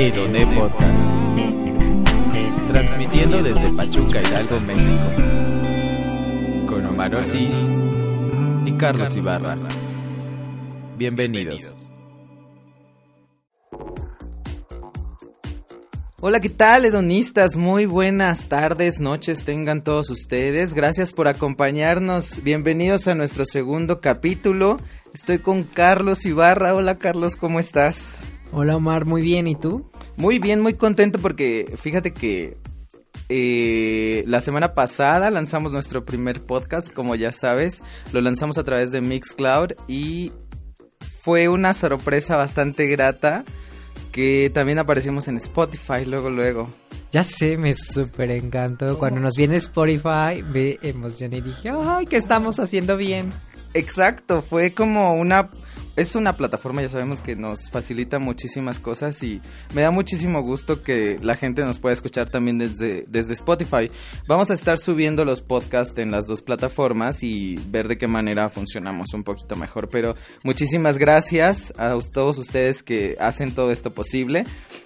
Edoné Podcast. Transmitiendo desde Pachuca, Hidalgo, México. Con Omar Ortiz y Carlos Ibarra. Bienvenidos. Hola, ¿qué tal, hedonistas? Muy buenas tardes, noches tengan todos ustedes. Gracias por acompañarnos. Bienvenidos a nuestro segundo capítulo. Estoy con Carlos Ibarra. Hola, Carlos, ¿cómo estás? Hola, Omar, muy bien. ¿Y tú? Muy bien, muy contento porque fíjate que eh, la semana pasada lanzamos nuestro primer podcast, como ya sabes. Lo lanzamos a través de Mixcloud y fue una sorpresa bastante grata que también aparecimos en Spotify luego, luego. Ya sé, me súper encantó. Cuando nos viene Spotify, me emocioné y dije, ¡ay, que estamos haciendo bien! Exacto, fue como una es una plataforma, ya sabemos que nos facilita muchísimas cosas y me da muchísimo gusto que la gente nos pueda escuchar también desde, desde Spotify. Vamos a estar subiendo los podcasts en las dos plataformas y ver de qué manera funcionamos un poquito mejor. Pero muchísimas gracias a todos ustedes que hacen todo esto posible.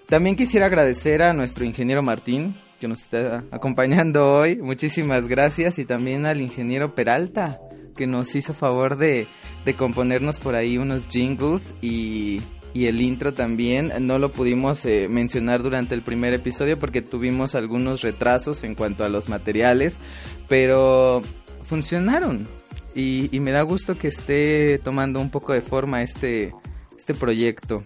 También quisiera agradecer a nuestro ingeniero Martín que nos está acompañando hoy. Muchísimas gracias y también al ingeniero Peralta que nos hizo favor de, de componernos por ahí unos jingles y, y el intro también. No lo pudimos eh, mencionar durante el primer episodio porque tuvimos algunos retrasos en cuanto a los materiales, pero funcionaron. Y, y me da gusto que esté tomando un poco de forma este, este proyecto.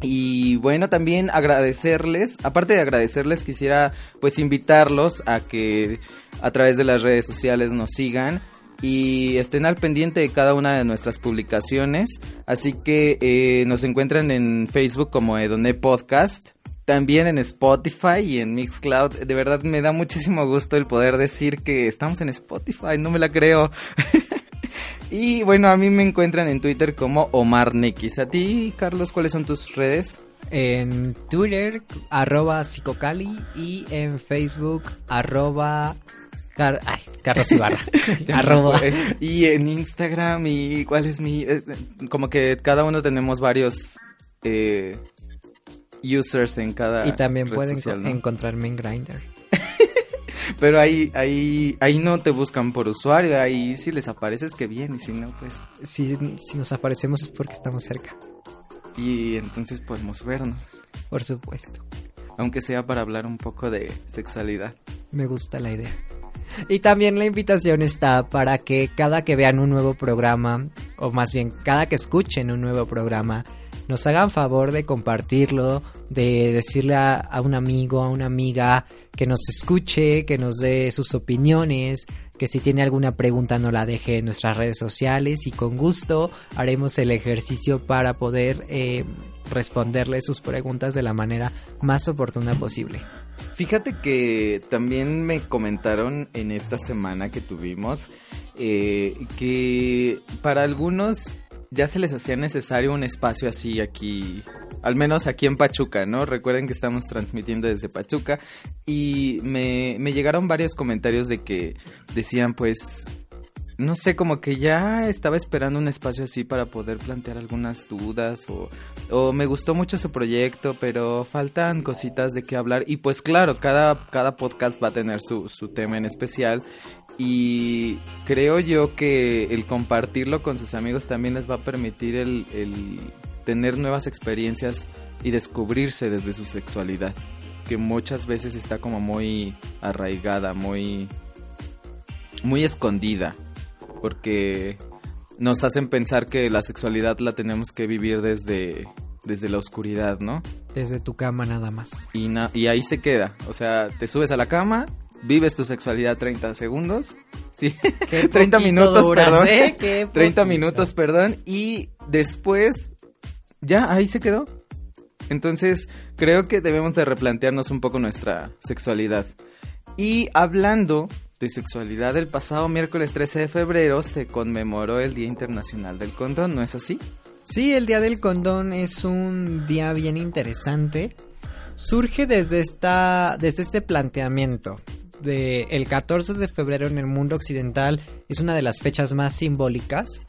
Y bueno, también agradecerles, aparte de agradecerles, quisiera pues invitarlos a que a través de las redes sociales nos sigan y estén al pendiente de cada una de nuestras publicaciones. Así que eh, nos encuentran en Facebook como Edoné Podcast. También en Spotify y en Mixcloud. De verdad me da muchísimo gusto el poder decir que estamos en Spotify. No me la creo. y bueno, a mí me encuentran en Twitter como Omar Nekis. A ti, Carlos, ¿cuáles son tus redes? En Twitter, arroba psicocali y en Facebook, arroba Car Ay, Carlos Ibarra. Arroba. Y en Instagram, y cuál es mi. como que cada uno tenemos varios eh, users en cada. Y también pueden social, ¿no? encontrarme en Grindr. Pero ahí, ahí, ahí no te buscan por usuario, ahí si les apareces que bien, y si no, pues. Si, si nos aparecemos es porque estamos cerca. Y entonces podemos vernos. Por supuesto. Aunque sea para hablar un poco de sexualidad. Me gusta la idea. Y también la invitación está para que cada que vean un nuevo programa, o más bien cada que escuchen un nuevo programa, nos hagan favor de compartirlo, de decirle a, a, un amigo, a una amiga que nos escuche, que nos dé sus opiniones, que si tiene alguna pregunta no la deje en nuestras redes sociales y con gusto haremos el ejercicio para poder eh, responderle sus preguntas de la manera más oportuna posible. Fíjate que también me comentaron en esta semana que tuvimos eh, que para algunos ya se les hacía necesario un espacio así aquí, al menos aquí en Pachuca, ¿no? Recuerden que estamos transmitiendo desde Pachuca y me, llegaron varios comentarios de que decían pues no sé, como que ya estaba esperando un espacio así para poder plantear algunas dudas o, o, me gustó mucho su proyecto, pero faltan cositas de qué hablar. Y pues claro, cada, cada podcast va a tener su, su tema en especial. Y creo yo que el compartirlo con sus amigos también les va a permitir el, el tener nuevas experiencias y descubrirse desde su sexualidad, que muchas veces está como muy arraigada, muy muy escondida porque nos hacen pensar que la sexualidad la tenemos que vivir desde, desde la oscuridad, ¿no? Desde tu cama nada más. Y, na y ahí se queda. O sea, te subes a la cama, vives tu sexualidad 30 segundos. Sí, 30 minutos, duras, perdón. ¿eh? 30 minutos, perdón. Y después, ya, ahí se quedó. Entonces, creo que debemos de replantearnos un poco nuestra sexualidad. Y hablando de sexualidad, el pasado miércoles 13 de febrero se conmemoró el Día Internacional del Condón, ¿no es así? Sí, el Día del Condón es un día bien interesante. Surge desde, esta, desde este planteamiento. De el 14 de febrero en el mundo occidental es una de las fechas más simbólicas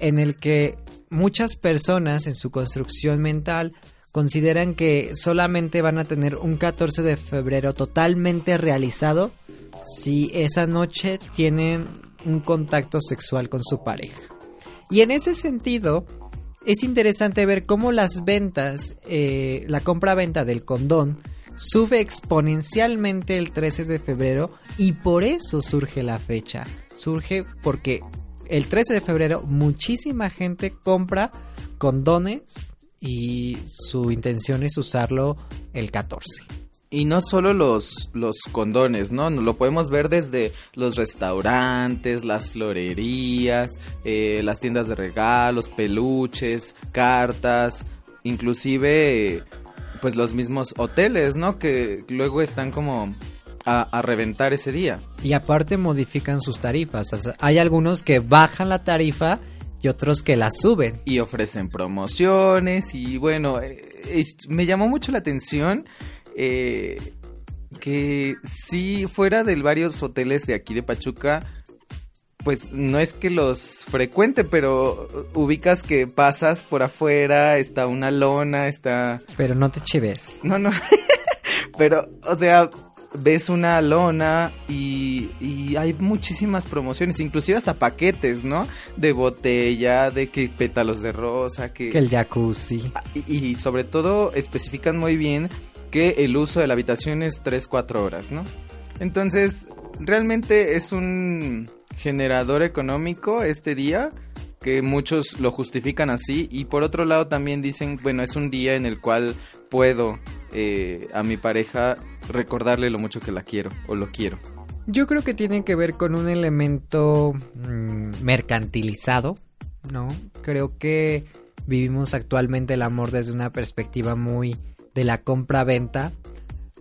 en el que muchas personas en su construcción mental consideran que solamente van a tener un 14 de febrero totalmente realizado si esa noche tienen un contacto sexual con su pareja. Y en ese sentido, es interesante ver cómo las ventas, eh, la compra-venta del condón, sube exponencialmente el 13 de febrero y por eso surge la fecha. Surge porque el 13 de febrero muchísima gente compra condones y su intención es usarlo el 14. Y no solo los, los condones, ¿no? Lo podemos ver desde los restaurantes, las florerías, eh, las tiendas de regalos, peluches, cartas, inclusive pues los mismos hoteles, ¿no? Que luego están como a, reventar ese día. Y aparte modifican sus tarifas. hay algunos que bajan la tarifa y otros que la suben. Y ofrecen promociones y bueno, eh, eh, me llamó mucho la atención eh, que si fuera de varios hoteles de aquí de Pachuca, pues no es que los frecuente, pero ubicas que pasas por afuera, está una lona, está... Pero no te chives. No, no. pero, o sea, ves una lona y, y, hay muchísimas promociones, inclusive hasta paquetes, ¿no? De botella, de que pétalos de rosa, que... Que el jacuzzi. Ah, y, y sobre todo especifican muy bien que el uso de la habitación es 3-4 horas, ¿no? Entonces, realmente es un generador económico este día que muchos lo justifican así y por otro lado también dicen, bueno, es un día en el cual puedo eh, a mi pareja recordarle lo mucho que la quiero o lo quiero. Yo creo que tiene que ver con un elemento mm, mercantilizado, ¿no? Creo que vivimos actualmente el amor desde una perspectiva muy de la compra-venta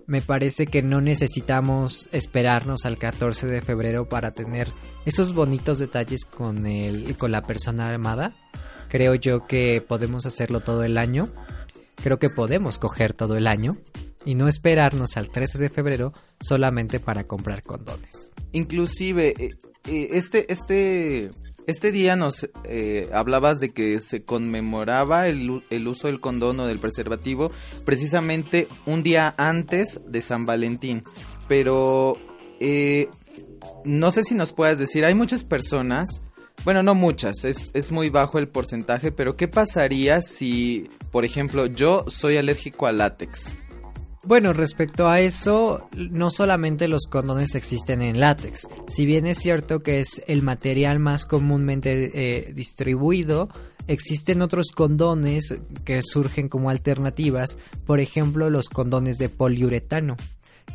me parece que no necesitamos esperarnos al 14 de febrero para tener esos bonitos detalles con el con la persona amada. Creo yo que podemos hacerlo todo el año. Creo que podemos coger todo el año y no esperarnos al 13 de febrero solamente para comprar condones. Inclusive eh, eh, este este este día nos eh, hablabas de que se conmemoraba el, el, uso del condón o del preservativo precisamente un día antes de San Valentín. Pero no sé si nos puedas decir, hay muchas personas, bueno, no muchas, es, es muy bajo el porcentaje, pero ¿qué pasaría si, por ejemplo, yo soy alérgico al látex? Bueno, respecto a eso, no solamente los condones existen en látex. Si bien es cierto que es el material más comúnmente eh, distribuido, existen otros condones que surgen como alternativas, por ejemplo los condones de poliuretano,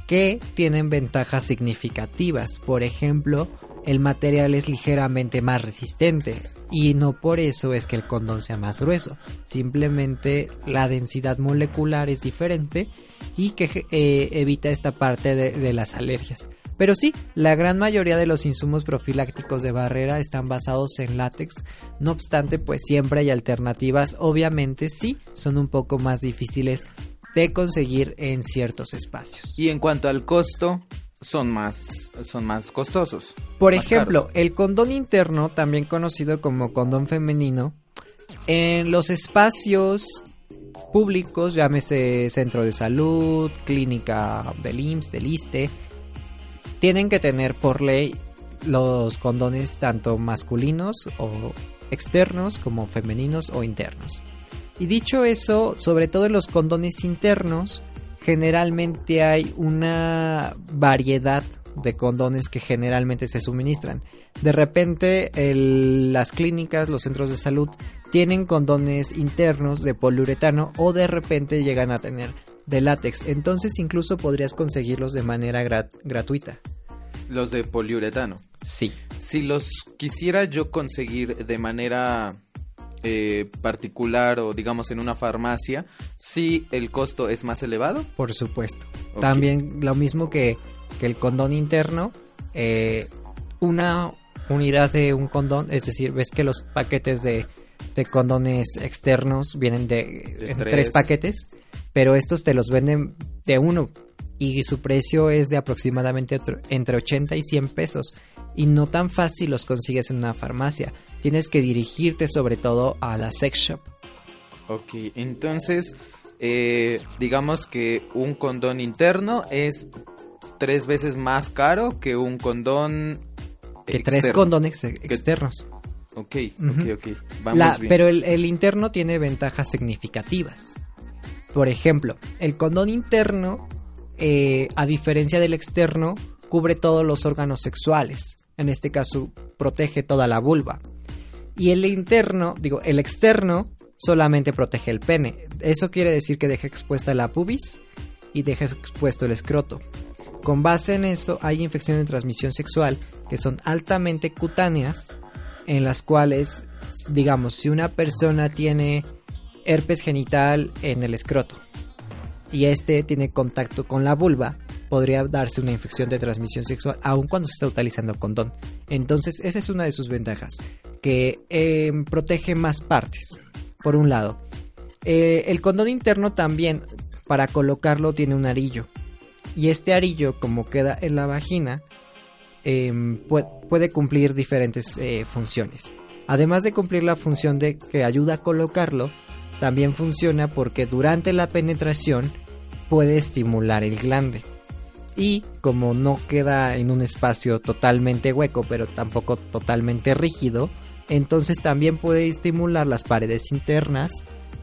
que tienen ventajas significativas. Por ejemplo, el material es ligeramente más resistente y no por eso es que el condón sea más grueso, simplemente la densidad molecular es diferente y que eh, evita esta parte de, las alergias. Pero sí, la gran mayoría de los insumos profilácticos de barrera están basados en látex. No obstante, pues siempre hay alternativas. Obviamente sí, son un poco más difíciles de conseguir en ciertos espacios. Y en cuanto al costo, son más, son más costosos. Por ejemplo, el condón interno, también conocido como condón femenino, en los espacios públicos, llámese centro de salud, clínica del IMSS, del ISTE, tienen que tener por ley los condones tanto masculinos o externos como femeninos o internos. Y dicho eso, sobre todo en los condones internos, generalmente hay una variedad de condones que generalmente se suministran. De repente las clínicas, los centros de salud tienen condones internos de poliuretano o de repente llegan a tener de látex. Entonces incluso podrías conseguirlos de manera gratuita. Los de poliuretano. Sí. Si los quisiera yo conseguir de manera eh, particular o digamos en una farmacia, si el costo es más elevado. Por supuesto. También lo mismo que, que el condón interno, eh, una unidad de un condón, es decir, ves que los paquetes de, de condones externos vienen de, tres. paquetes, pero estos te los venden de uno y su precio es de aproximadamente entre 80 y 100 pesos y no tan fácil los consigues en una farmacia tienes que dirigirte sobre todo a la sex shop. Ok, entonces eh, digamos que un condón interno es tres veces más caro que un condón que tres condones ex- externos. Ok, ok, ok. Vamos La- bien. pero el, el interno tiene ventajas significativas. Por ejemplo, el condón interno, eh, a diferencia del externo, cubre todos los órganos sexuales. En este caso, protege toda la vulva. Y el interno, digo, el externo solamente protege el pene. Eso quiere decir que deja expuesta la pubis y deja expuesto el escroto. Con base en eso, hay infecciones de transmisión sexual que son altamente cutáneas, en las cuales, digamos, si una persona tiene herpes genital en el escroto y este tiene contacto con la vulva, podría darse una infección de transmisión sexual aun cuando se está utilizando condón. Entonces, esa es una de sus ventajas, que eh, protege más partes, por un lado. Eh, el condón interno también, para colocarlo, tiene un arillo. Y este arillo, como queda en la vagina, em, pue- puede cumplir diferentes eh, funciones. Además de cumplir la función de que ayuda a colocarlo, también funciona porque durante la penetración puede estimular el glande. Y como no queda en un espacio totalmente hueco, pero tampoco totalmente rígido, entonces también puede estimular las paredes internas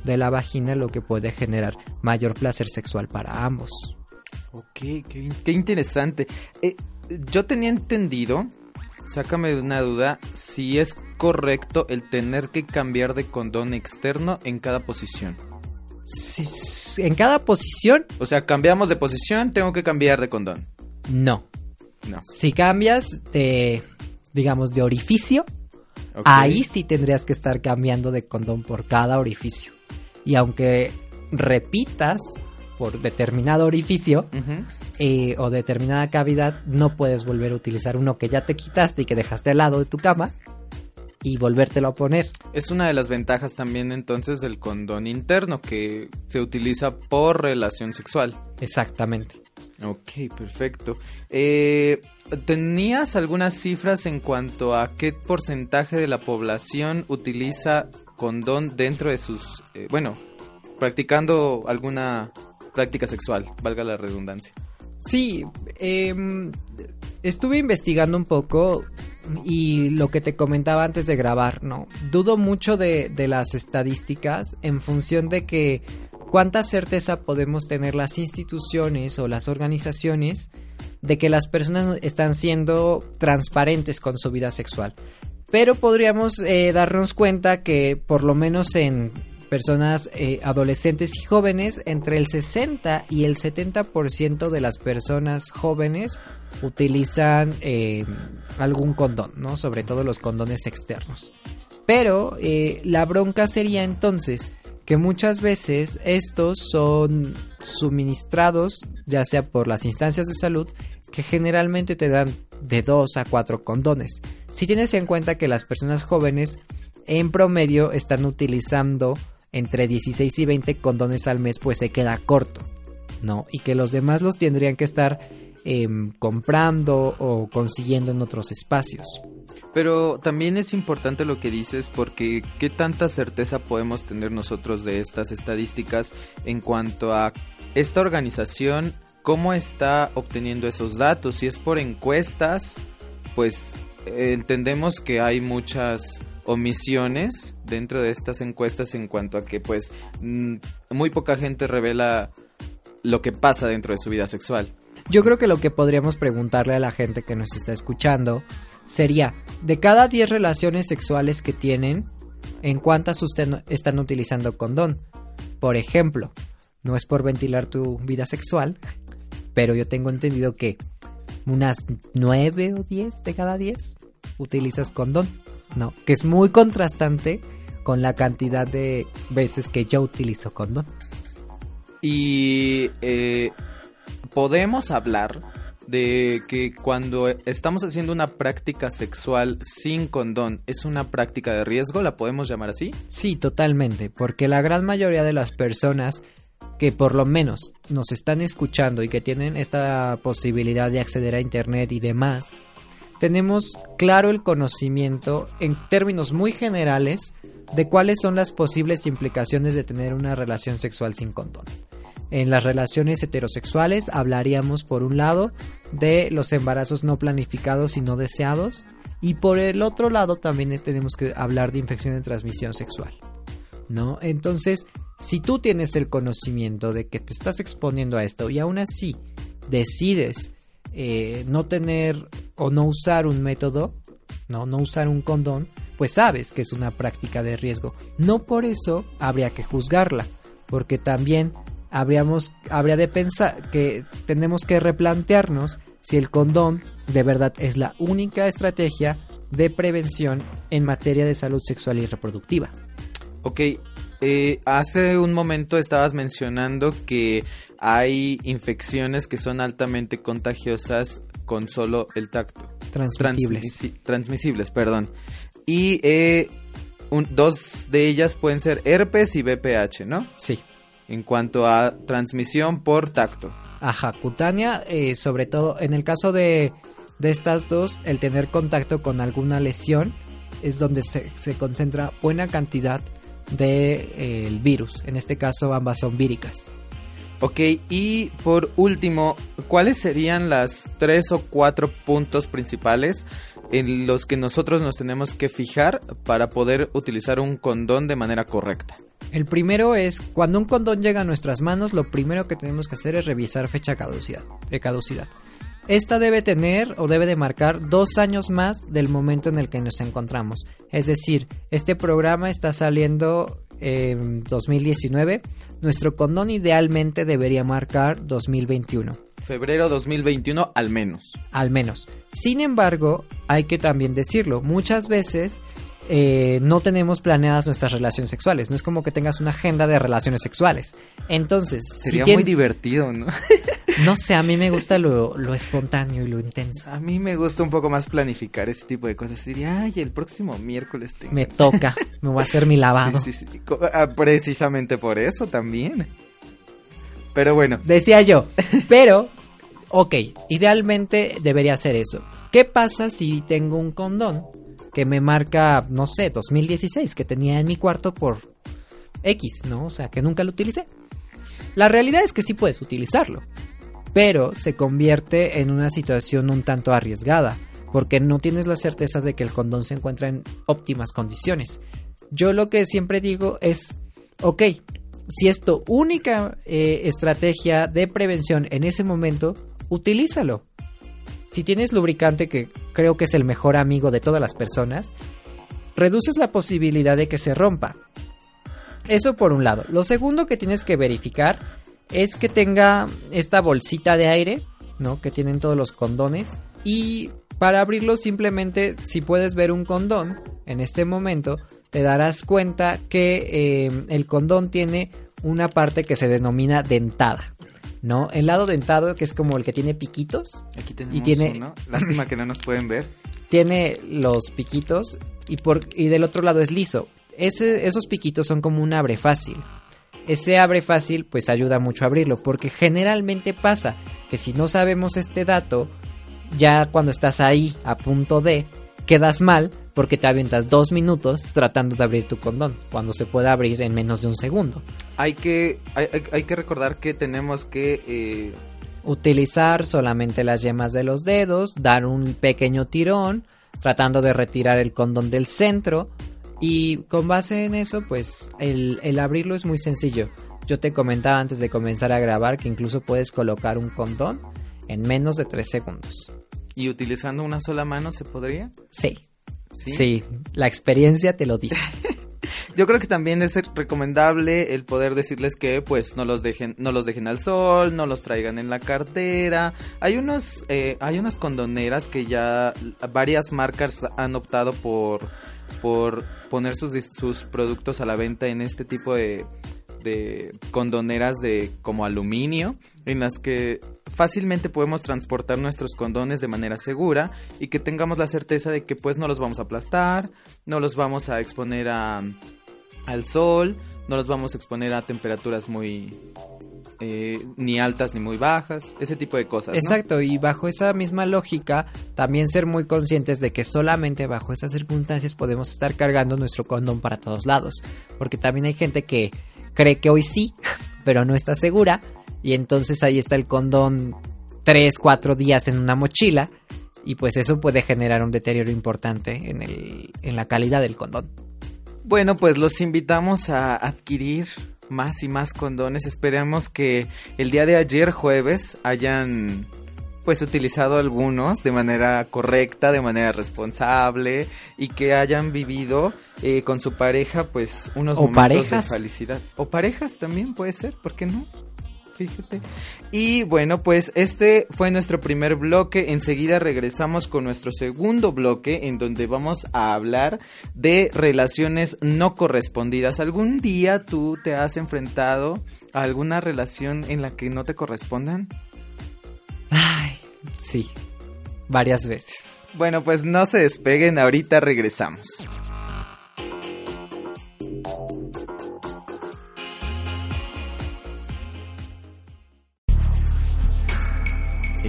de la vagina, lo que puede generar mayor placer sexual para ambos. Ok, qué, interesante. Eh, yo tenía entendido, sácame de una duda, si es correcto el tener que cambiar de condón externo en cada posición. En cada posición, O sea, cambiamos de posición, tengo que cambiar de condón. no. No. Si cambias de, digamos, de orificio, ahí sí tendrías que estar cambiando de condón por cada orificio. Y aunque repitas por determinado orificio eh, o determinada cavidad, no puedes volver a utilizar uno que ya te quitaste y que dejaste al lado de tu cama y volvértelo a poner. Es una de las ventajas también entonces del condón interno que se utiliza por relación sexual. Exactamente. Ok, perfecto. Eh, ¿Tenías algunas cifras en cuanto a qué porcentaje de la población utiliza condón dentro de sus... eh, bueno, practicando alguna práctica sexual, valga la redundancia? Sí, em, estuve investigando un poco y lo que te comentaba antes de grabar, ¿no? Dudo mucho de, de las estadísticas en función de que cuánta certeza podemos tener las instituciones o las organizaciones de que las personas están siendo transparentes con su vida sexual. Pero podríamos eh, darnos cuenta que por lo menos en personas eh, adolescentes y jóvenes, entre el 60 y el 70% de las personas jóvenes utilizan eh, algún condón, ¿no? Sobre todo los condones externos. Pero eh, la bronca sería entonces que muchas veces estos son suministrados ya sea por las instancias de salud que generalmente te dan de 2 a 4 condones. Si tienes en cuenta que las personas jóvenes en promedio están utilizando entre 16 y 20 condones al mes, pues se queda corto, ¿no? Y que los demás los tendrían que estar em, comprando o consiguiendo en otros espacios. Pero también es importante lo que dices porque qué tanta certeza podemos tener nosotros de estas estadísticas en cuanto a esta organización, cómo está obteniendo esos datos, si es por encuestas, pues entendemos que hay muchas omisiones dentro de estas encuestas en cuanto a que pues mm, muy poca gente revela lo que pasa dentro de su vida sexual. Yo creo que lo que podríamos preguntarle a la gente que nos está escuchando sería, de cada 10 relaciones sexuales que tienen, ¿en cuántas usted están utilizando condón? Por ejemplo, no es por ventilar tu vida sexual, pero yo tengo entendido que unas 9 o 10 de cada 10 utilizas condón, ¿no? Que es muy contrastante con la cantidad de veces que yo utilizo condón. Y eh, podemos hablar de que cuando estamos haciendo una práctica sexual sin condón, ¿es una práctica de riesgo? ¿La podemos llamar así? Sí, totalmente, porque la gran mayoría de las personas que por lo menos nos están escuchando y que tienen esta posibilidad de acceder a internet y demás, tenemos claro el conocimiento en términos muy generales de cuáles son las posibles implicaciones de tener una relación sexual sin condón. En las relaciones heterosexuales hablaríamos por un lado de los embarazos no planificados y no deseados y por el otro lado también tenemos que hablar de infección de transmisión sexual. ¿No? Entonces, si tú tienes el conocimiento de que te estás exponiendo a esto y aún así decides eh, no tener o no usar un método, no, no usar un condón, pues sabes que es una práctica de riesgo. No por eso habría que juzgarla, porque también habríamos, habría de pensar que tenemos que replantearnos si el condón de verdad es la única estrategia de prevención en materia de salud sexual y reproductiva. Ok, eh, hace un momento estabas mencionando que hay infecciones que son altamente contagiosas con solo el tacto. Transmisibles. transmisibles, perdón. Y eh, dos de ellas pueden ser herpes y BPH, ¿no? Sí. En cuanto a transmisión por tacto. Ajá, cutánea, eh, sobre todo en el caso de, de, estas dos, el tener contacto con alguna lesión es donde se, se concentra buena cantidad del de, eh, virus. En este caso ambas son víricas. Ok, y por último, ¿cuáles serían las tres o cuatro puntos principales en los que nosotros nos tenemos que fijar para poder utilizar un condón de manera correcta? El primero es, cuando un condón llega a nuestras manos, lo primero que tenemos que hacer es revisar fecha caducidad, de caducidad. Esta debe tener o debe de marcar dos años más del momento en el que nos encontramos. Es decir, este programa está saliendo en 2019. Nuestro condón idealmente debería marcar 2021. Febrero 2021 al menos. Al menos. Sin embargo, hay que también decirlo, muchas veces eh, no tenemos planeadas nuestras relaciones sexuales. No es como que tengas una agenda de relaciones sexuales. Entonces, sería muy divertido, ¿no? no sé, a mí me gusta lo, espontáneo y lo intenso. A mí me gusta un poco más planificar ese tipo de cosas. Diría, ay, el próximo miércoles tengo. Me toca, me voy a hacer mi lavado. Sí, sí, sí. Ah, precisamente por eso también. Pero bueno. Decía yo, pero ok, idealmente debería ser eso. ¿Qué pasa si tengo un condón que me marca, no sé, 2016, que tenía en mi cuarto por X, ¿no? O sea, que nunca lo utilicé. La realidad es que sí puedes utilizarlo, pero se convierte en una situación un tanto arriesgada, porque no tienes la certeza de que el condón se encuentra en óptimas condiciones. Yo lo que siempre digo es, ok, si es tu única eh, estrategia de prevención en ese momento, utilízalo. Si tienes lubricante, que creo que es el mejor amigo de todas las personas, reduces la posibilidad de que se rompa. Eso por un lado. Lo segundo que tienes que verificar es que tenga esta bolsita de aire, ¿no? Que tienen todos los condones. Y para abrirlo simplemente, si puedes ver un condón en este momento, te darás cuenta que eh, el condón tiene una parte que se denomina dentada. ¿no? El lado dentado, que es como el que tiene piquitos. Aquí tenemos y tiene... Lástima que no nos pueden ver. Tiene los piquitos y, por... y del otro lado es liso. Ese, esos piquitos son como un abre fácil. Ese abre fácil pues ayuda mucho a abrirlo porque generalmente pasa que si no sabemos este dato, ya cuando estás ahí a punto de, quedas mal porque te avientas dos minutos tratando de abrir tu condón, cuando se puede abrir en menos de un segundo. Hay que, hay, que recordar que tenemos que... Eh, Utilizar solamente las yemas de los dedos, dar un pequeño tirón, tratando de retirar el condón del centro, y con base en eso, pues el, el abrirlo es muy sencillo. Yo te comentaba antes de comenzar a grabar que incluso puedes colocar un condón en menos de tres segundos. ¿Y utilizando una sola mano se podría? Sí. Sí, la experiencia te lo dice. Yo creo que también es recomendable el poder decirles que pues no los dejen, no los dejen al sol, no los traigan en la cartera. Hay unos, eh, hay unas condoneras que ya varias marcas han optado por, por poner sus, sus productos a la venta en este tipo de, de condoneras de como aluminio en las que fácilmente podemos transportar nuestros condones de manera segura y que tengamos la certeza de que pues no los vamos a aplastar, no los vamos a exponer a, al sol, no los vamos a exponer a temperaturas muy eh, ni altas ni muy bajas, ese tipo de cosas. ¿no? Exacto, y bajo esa misma lógica, también ser muy conscientes de que solamente bajo estas circunstancias podemos estar cargando nuestro condón para todos lados. Porque también hay gente que cree que hoy sí, pero no está segura, y entonces ahí está el condón 3, 4 días en una mochila, y pues eso puede generar un deterioro importante en, el, en la calidad del condón. Bueno, pues los invitamos a adquirir más y más condones. Esperamos que el día de ayer jueves hayan pues utilizado algunos de manera correcta, de manera responsable y que hayan vivido eh, con su pareja pues unos O momentos parejas. de felicidad. O parejas también puede ser, ¿por qué no? Fíjate. Y bueno, pues este fue nuestro primer bloque. Enseguida regresamos con nuestro segundo bloque en donde vamos a hablar de relaciones no correspondidas. ¿Algún día tú te has enfrentado a alguna relación en la que no te correspondan? Ay, sí, varias veces. Bueno, pues no se despeguen, ahorita regresamos.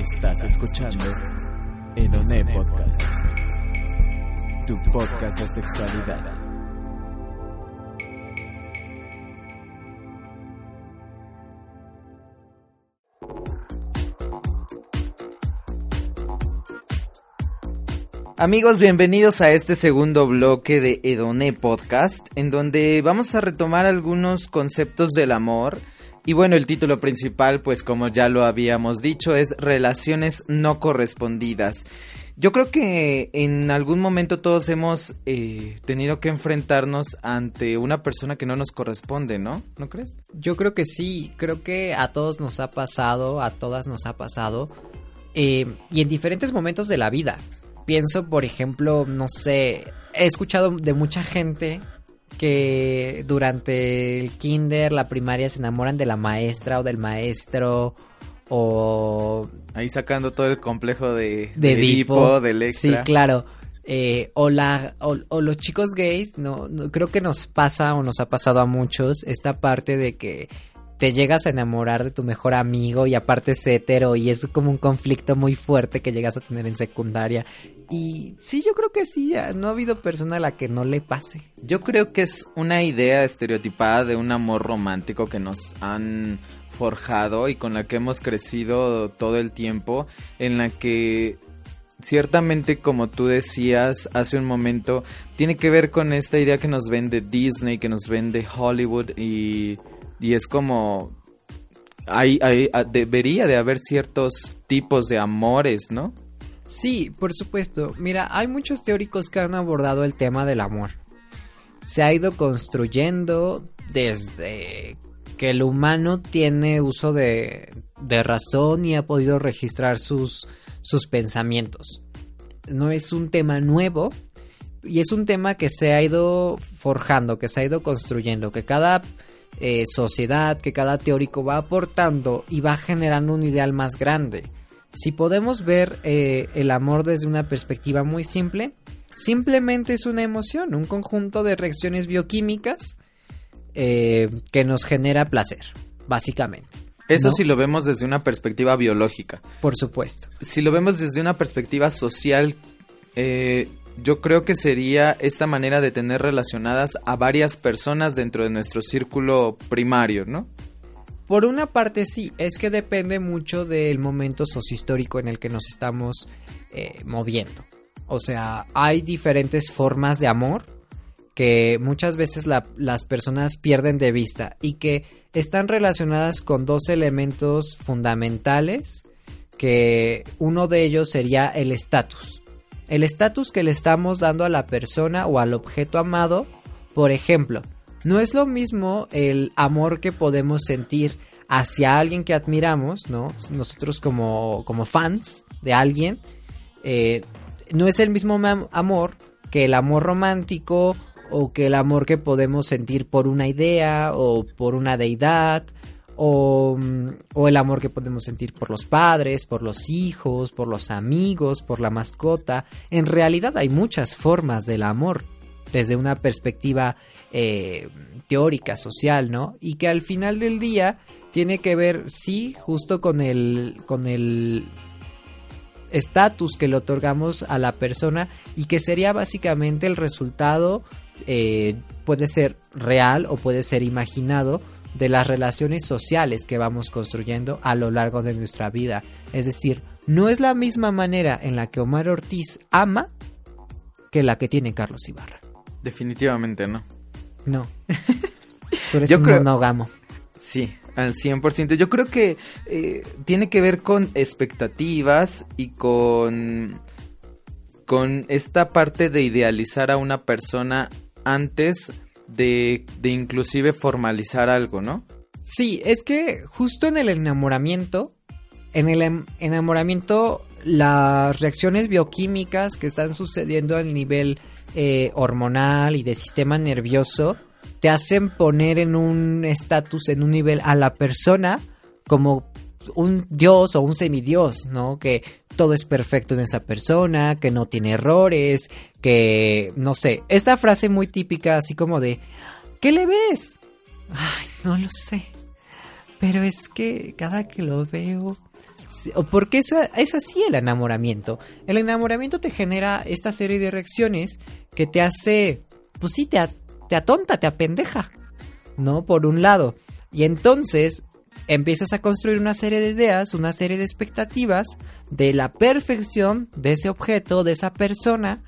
Estás escuchando Edoné Podcast, tu podcast de sexualidad. Amigos, bienvenidos a este segundo bloque de Edoné Podcast, en donde vamos a retomar algunos conceptos del amor. Y bueno, el título principal, pues como ya lo habíamos dicho, es Relaciones no correspondidas. Yo creo que en algún momento todos hemos eh, tenido que enfrentarnos ante una persona que no nos corresponde, ¿no? ¿No crees? Yo creo que sí, creo que a todos nos ha pasado, a todas nos ha pasado, eh, y en diferentes momentos de la vida. Pienso, por ejemplo, no sé, he escuchado de mucha gente que durante el kinder, la primaria, se enamoran de la maestra o del maestro o Ahí sacando todo el complejo de, de Edipo. del Sí, claro. Eh, o, la, o, o los chicos gays, no, no, creo que nos pasa o nos ha pasado a muchos esta parte de que te llegas a enamorar de tu mejor amigo y aparte es hetero y es como un conflicto muy fuerte que llegas a tener en secundaria. Y sí, yo creo que sí, no ha habido persona a la que no le pase. Yo creo que es una idea estereotipada de un amor romántico que nos han forjado y con la que hemos crecido todo el tiempo, en la que ciertamente como tú decías hace un momento, tiene que ver con esta idea que nos vende Disney, que nos vende Hollywood y, y es como... Hay, hay- a- debería de haber ciertos tipos de amores, ¿no? Sí, por supuesto. Mira, hay muchos teóricos que han abordado el tema del amor. Se ha ido construyendo desde que el humano tiene uso de, de razón y ha podido registrar sus, sus pensamientos. No es un tema nuevo y es un tema que se ha ido forjando, que se ha ido construyendo, que cada eh, sociedad, que cada teórico va aportando y va generando un ideal más grande. Si podemos ver eh, el amor desde una perspectiva muy simple, simplemente es una emoción, un conjunto de reacciones bioquímicas eh, que nos genera placer, básicamente. Eso ¿no? si lo vemos desde una perspectiva biológica. Por supuesto. si lo vemos desde una perspectiva social, eh, yo creo que sería esta manera de tener relacionadas a varias personas dentro de nuestro círculo primario, ¿no? Por una parte sí, es que depende mucho del momento sociohistórico en el que nos estamos eh, moviendo. O sea, hay diferentes formas de amor que muchas veces la- las personas pierden de vista y que están relacionadas con dos elementos fundamentales que uno de ellos sería el estatus. El estatus que le estamos dando a la persona o al objeto amado, por ejemplo, no es lo mismo el amor que podemos sentir hacia alguien que admiramos, ¿no? Nosotros como, como fans de alguien, eh, no es el mismo amor que el amor romántico o que el amor que podemos sentir por una idea o por una deidad o, o el amor que podemos sentir por los padres, por los hijos, por los amigos, por la mascota. En realidad hay muchas formas del amor desde una perspectiva eh, teórica, social, ¿no? Y que al final del día tiene que ver, sí, justo con el, con el estatus que le otorgamos a la persona y que sería básicamente el resultado, eh, puede ser real o puede ser imaginado, de las relaciones sociales que vamos construyendo a lo largo de nuestra vida. Es decir, no es la misma manera en la que Omar Ortiz ama que la que tiene Carlos Ibarra. Definitivamente no. No. Tú eres un monógamo. Sí, al 100%. Yo creo que eh, tiene que ver con expectativas y con, con esta parte de idealizar a una persona antes de, de inclusive formalizar algo, ¿no? Sí, es que justo en el enamoramiento, en el em, enamoramiento, las reacciones bioquímicas que están sucediendo al nivel eh, hormonal y de sistema nervioso te hacen poner en un estatus, en un nivel a la persona como un dios o un semidios, ¿no? Que todo es perfecto en esa persona, que no tiene errores, que no sé, esta frase muy típica así como de ¿qué le ves? Ay, no lo sé. Pero es que cada que lo veo porque es, es así el enamoramiento. El enamoramiento te genera esta serie de reacciones que te hace, pues sí, te, te atonta, te apendeja, ¿no? Por un lado. Y entonces empiezas a construir una serie de ideas, una serie de expectativas de la perfección de ese objeto, de esa persona.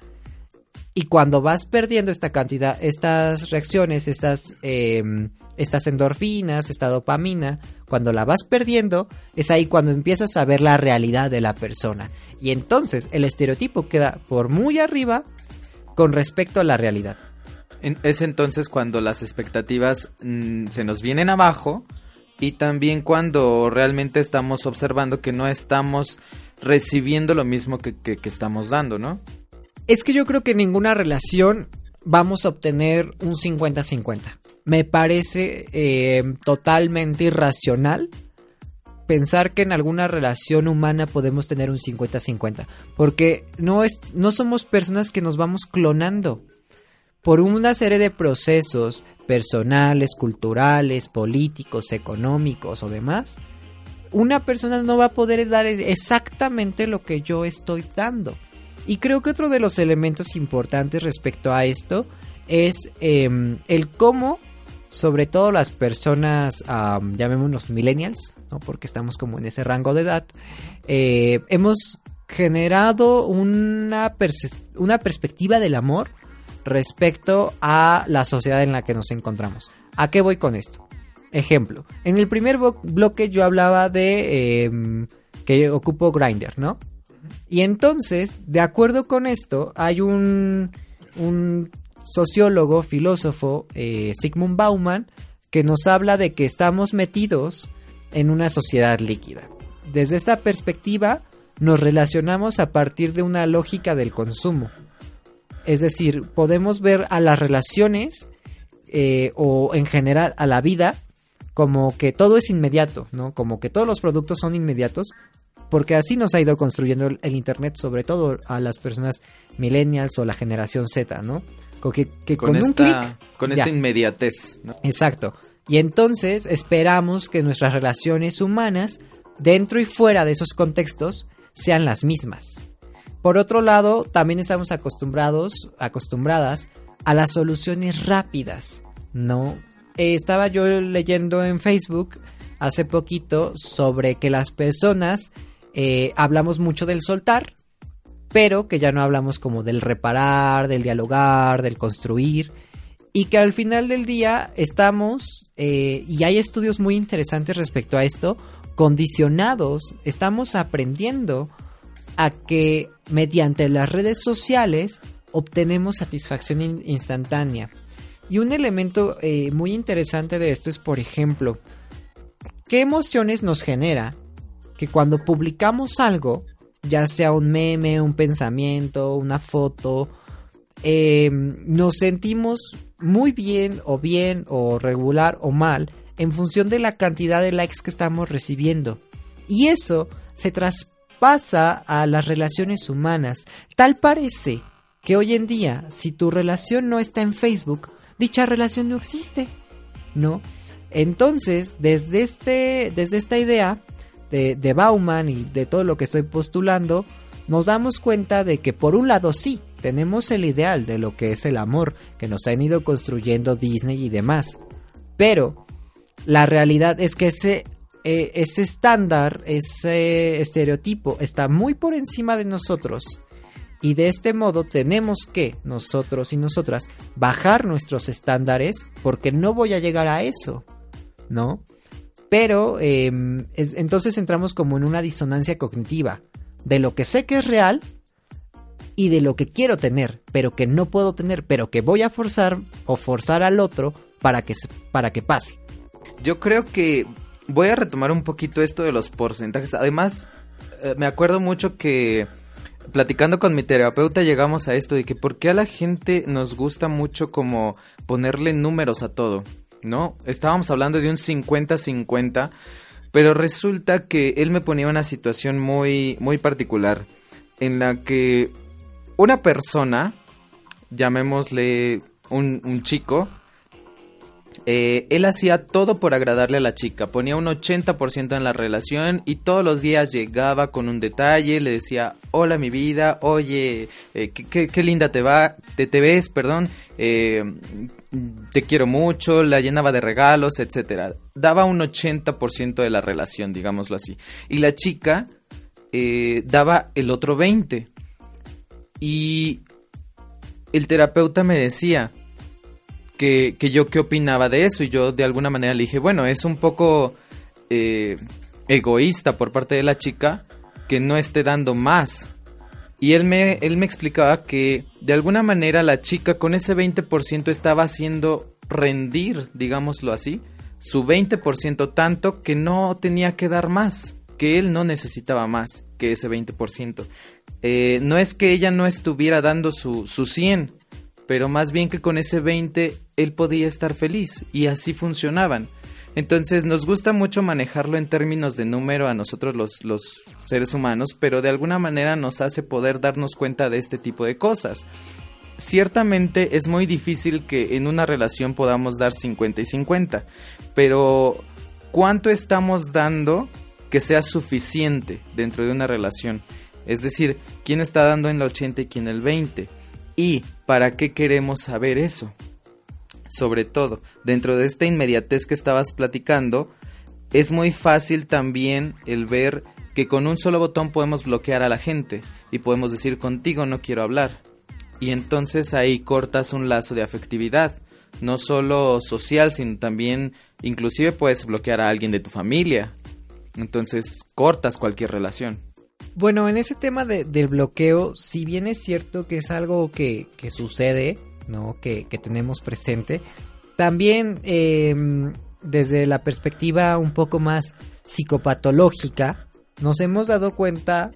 Y cuando vas perdiendo esta cantidad, estas reacciones, estas, em, estas endorfinas, esta dopamina, cuando la vas perdiendo, es ahí cuando empiezas a ver la realidad de la persona. Y entonces el estereotipo queda por muy arriba con respecto a la realidad. Es entonces cuando las expectativas mm, se nos vienen abajo y también cuando realmente estamos observando que no estamos recibiendo lo mismo que, estamos dando, ¿no? Es que yo creo que en ninguna relación vamos a obtener un 50-50. Me parece eh, totalmente irracional pensar que en alguna relación humana podemos tener un 50-50. Porque no, es, no somos personas que nos vamos clonando por una serie de procesos personales, culturales, políticos, económicos o demás, una persona no va a poder dar exactamente lo que yo estoy dando. Y creo que otro de los elementos importantes respecto a esto es em, el cómo, sobre todo las personas, llamémonos millennials, ¿no? porque estamos como en ese rango de edad, eh, hemos generado una perspectiva del amor respecto a la sociedad en la que nos encontramos. ¿A qué voy con esto? Ejemplo, en el primer bloque yo hablaba de em, que ocupo Grinder, ¿no? Y entonces, de acuerdo con esto, hay un, un sociólogo, filósofo, eh, Sigmund Bauman, que nos habla de que estamos metidos en una sociedad líquida. Desde esta perspectiva, nos relacionamos a partir de una lógica del consumo. Es decir, podemos ver a las relaciones eh, o en general a la vida como que todo es inmediato, ¿no? Como que todos los productos son inmediatos, porque así nos ha ido construyendo el, Internet, sobre todo a las personas millennials o la generación Z, ¿no? Que, que con, un clic... Con esta inmediatez, ¿no? Exacto. Y entonces esperamos que nuestras relaciones humanas, dentro y fuera de esos contextos, sean las mismas. Por otro lado, también estamos acostumbrados, acostumbradas a las soluciones rápidas, ¿no? Eh, estaba yo leyendo en Facebook hace poquito sobre que las personas eh, hablamos mucho del soltar, pero que ya no hablamos como del reparar, del dialogar, del construir, y que al final del día estamos, eh, y hay estudios muy interesantes respecto a esto, condicionados, estamos aprendiendo a que mediante las redes sociales obtenemos satisfacción instantánea. Y un elemento eh, muy interesante de esto es, por ejemplo, ¿qué emociones nos genera que cuando publicamos algo, ya sea un meme, un pensamiento, una foto, em, nos sentimos muy bien o bien o regular o mal en función de la cantidad de likes que estamos recibiendo. Y eso se traspasa pasa a las relaciones humanas. Tal parece que hoy en día, si tu relación no está en Facebook, dicha relación no existe, ¿no? Entonces, desde, este, desde esta idea de, de Bauman y de todo lo que estoy postulando, nos damos cuenta de que por un lado sí, tenemos el ideal de lo que es el amor que nos han ido construyendo Disney y demás, pero la realidad es que ese, eh, ese estándar, ese estereotipo está muy por encima de nosotros. Y de este modo tenemos que, nosotros y nosotras, bajar nuestros estándares porque no voy a llegar a eso, ¿no? Pero em, entonces entramos como en una disonancia cognitiva de lo que sé que es real y de lo que quiero tener, pero que no puedo tener, pero que voy a forzar o forzar al otro para que, para que pase. Yo creo que voy a retomar un poquito esto de los porcentajes. Además, eh, me acuerdo mucho que platicando con mi terapeuta llegamos a esto de que por qué a la gente nos gusta mucho como ponerle números a todo, ¿no? Estábamos hablando de un 50-50, pero resulta que él me ponía una situación muy, muy particular en la que una persona, llamémosle un, un chico, eh, él hacía todo por agradarle a la chica, ponía un 80% en la relación y todos los días llegaba con un detalle, le decía, hola mi vida, oye, eh, qué, linda te va, te, te ves, perdón, eh, te quiero mucho, la llenaba de regalos, etcétera. Daba un 80% de la relación, digámoslo así. Y la chica daba el otro 20%. Y el terapeuta me decía, que, yo qué opinaba de eso y yo de alguna manera le dije, bueno, es un poco eh, egoísta por parte de la chica que no esté dando más. Y él me, él me explicaba que de alguna manera la chica con ese 20% estaba haciendo rendir, digámoslo así, su 20% tanto que no tenía que dar más, que él no necesitaba más que ese 20%. Eh, no es que ella no estuviera dando su, su 100, pero más bien que con ese 20 él podía estar feliz y así funcionaban. Entonces nos gusta mucho manejarlo en términos de número a nosotros los, los seres humanos, pero de alguna manera nos hace poder darnos cuenta de este tipo de cosas. Ciertamente es muy difícil que en una relación podamos dar 50 y 50, pero ¿cuánto estamos dando que sea suficiente dentro de una relación? Es decir, ¿quién está dando en la 80 y quién el 20? ¿Y para qué queremos saber eso? Sobre todo, dentro de esta inmediatez que estabas platicando, es muy fácil también el ver que con un solo botón podemos bloquear a la gente y podemos decir contigo no quiero hablar. Y entonces ahí cortas un lazo de afectividad, no solo social, sino también inclusive puedes bloquear a alguien de tu familia. Entonces cortas cualquier relación. Bueno, en ese tema del bloqueo, si bien es cierto que es algo que, sucede, ¿no? Que, tenemos presente, también em, desde la perspectiva un poco más psicopatológica, nos hemos dado cuenta,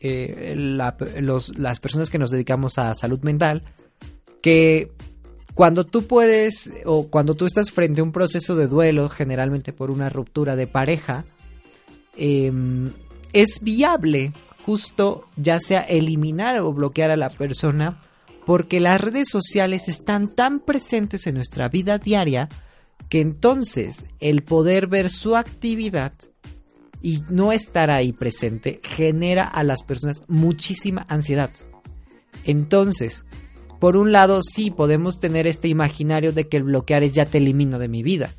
eh, las personas que nos dedicamos a salud mental, que cuando tú puedes o cuando tú estás frente a un proceso de duelo, generalmente por una ruptura de pareja, eh, es viable justo ya sea eliminar o bloquear a la persona porque las redes sociales están tan presentes en nuestra vida diaria que entonces el poder ver su actividad y no estar ahí presente genera a las personas muchísima ansiedad. Entonces, por un lado sí podemos tener este imaginario de que el bloquear es ya te elimino de mi vida.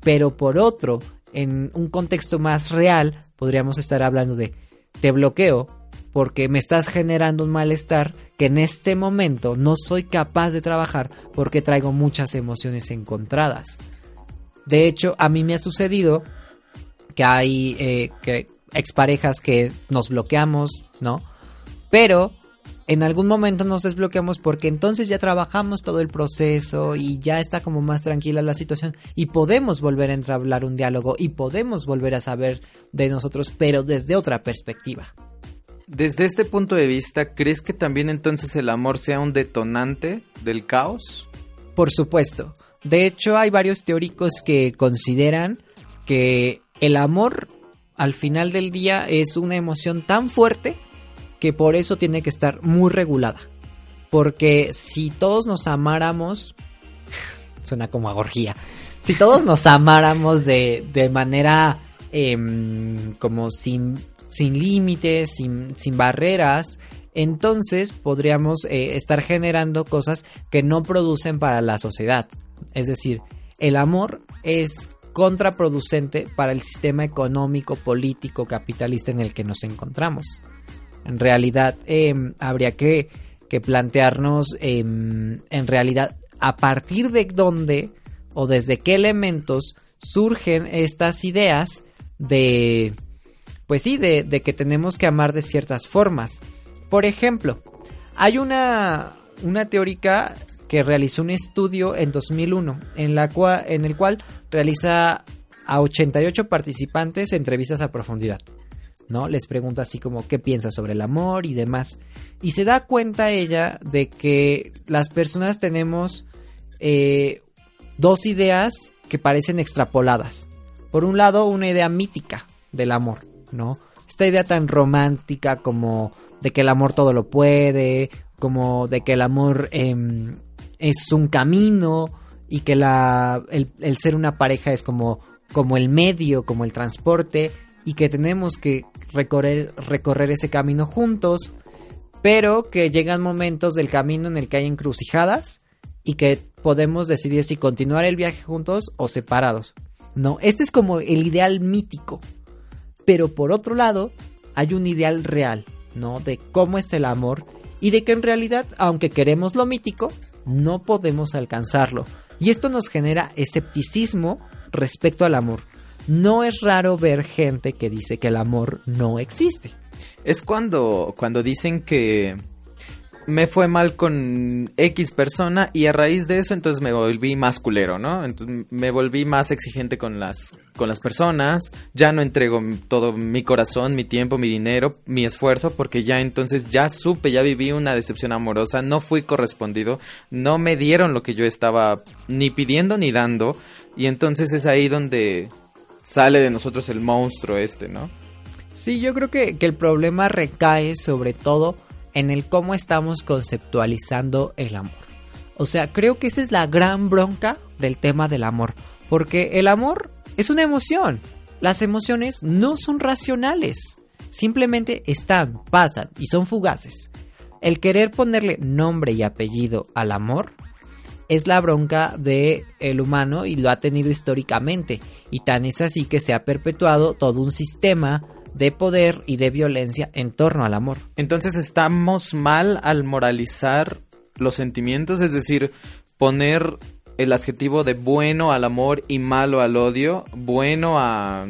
Pero por otro, en un contexto más real, podríamos estar hablando de te bloqueo porque me estás generando un malestar que en este momento no soy capaz de trabajar porque traigo muchas emociones encontradas. De hecho, a mí me ha sucedido que hay eh, que exparejas que nos bloqueamos, ¿no? Pero en algún momento nos desbloqueamos porque entonces ya trabajamos todo el proceso y ya está como más tranquila la situación y podemos volver a entablar un diálogo y podemos volver a saber de nosotros, pero desde otra perspectiva. Desde este punto de vista, ¿crees que también entonces el amor sea un detonante del caos? Por supuesto. De hecho, hay varios teóricos que consideran que el amor al final del día es una emoción tan fuerte que por eso tiene que estar muy regulada. Porque si todos nos amáramos, suena como a orgía. Si todos nos amáramos de, de manera em, como sin, sin límites, sin, sin barreras, entonces podríamos eh, estar generando cosas que no producen para la sociedad. Es decir, el amor es contraproducente para el sistema económico, político, capitalista en el que nos encontramos. En realidad, em, habría que, que plantearnos em, en realidad a partir de dónde o desde qué elementos surgen estas ideas de, pues sí, de, de que tenemos que amar de ciertas formas. Por ejemplo, hay una, una teórica que realizó un estudio en 2001 en, la cual, en el cual realiza a 88 participantes entrevistas a profundidad. ¿No? Les pregunta así como qué piensa sobre el amor y demás. Y se da cuenta ella de que las personas tenemos eh, dos ideas que parecen extrapoladas. Por un lado, una idea mítica del amor, ¿no? Esta idea tan romántica como de que el amor todo lo puede, como de que el amor em, es un camino y que la, el, el, ser una pareja es como, como el medio, como el transporte y que tenemos que recorrer, recorrer ese camino juntos, pero que llegan momentos del camino en el que hay encrucijadas y que podemos decidir si continuar el viaje juntos o separados. No, este es como el ideal mítico. Pero por otro lado, hay un ideal real, ¿no? De cómo es el amor y de que en realidad, aunque queremos lo mítico, no podemos alcanzarlo. Y esto nos genera escepticismo respecto al amor. No es raro ver gente que dice que el amor no existe. Es cuando, cuando dicen que me fue mal con X persona y a raíz de eso entonces me volví más culero, ¿no? Entonces me volví más exigente con las con las personas, ya no entrego todo mi corazón, mi tiempo, mi dinero, mi esfuerzo porque ya entonces ya supe, ya viví una decepción amorosa, no fui correspondido, no me dieron lo que yo estaba ni pidiendo ni dando y entonces es ahí donde sale de nosotros el monstruo este, ¿no? Sí, yo creo que, que el problema recae sobre todo en el cómo estamos conceptualizando el amor. O sea, creo que esa es la gran bronca del tema del amor. Porque el amor es una emoción. Las emociones no son racionales. Simplemente están, pasan y son fugaces. El querer ponerle nombre y apellido al amor es la bronca del el humano y lo ha tenido históricamente. Y tan es así que se ha perpetuado todo un sistema de poder y de violencia en torno al amor. Entonces estamos mal al moralizar los sentimientos, es decir, poner el adjetivo de bueno al amor y malo al odio, bueno a...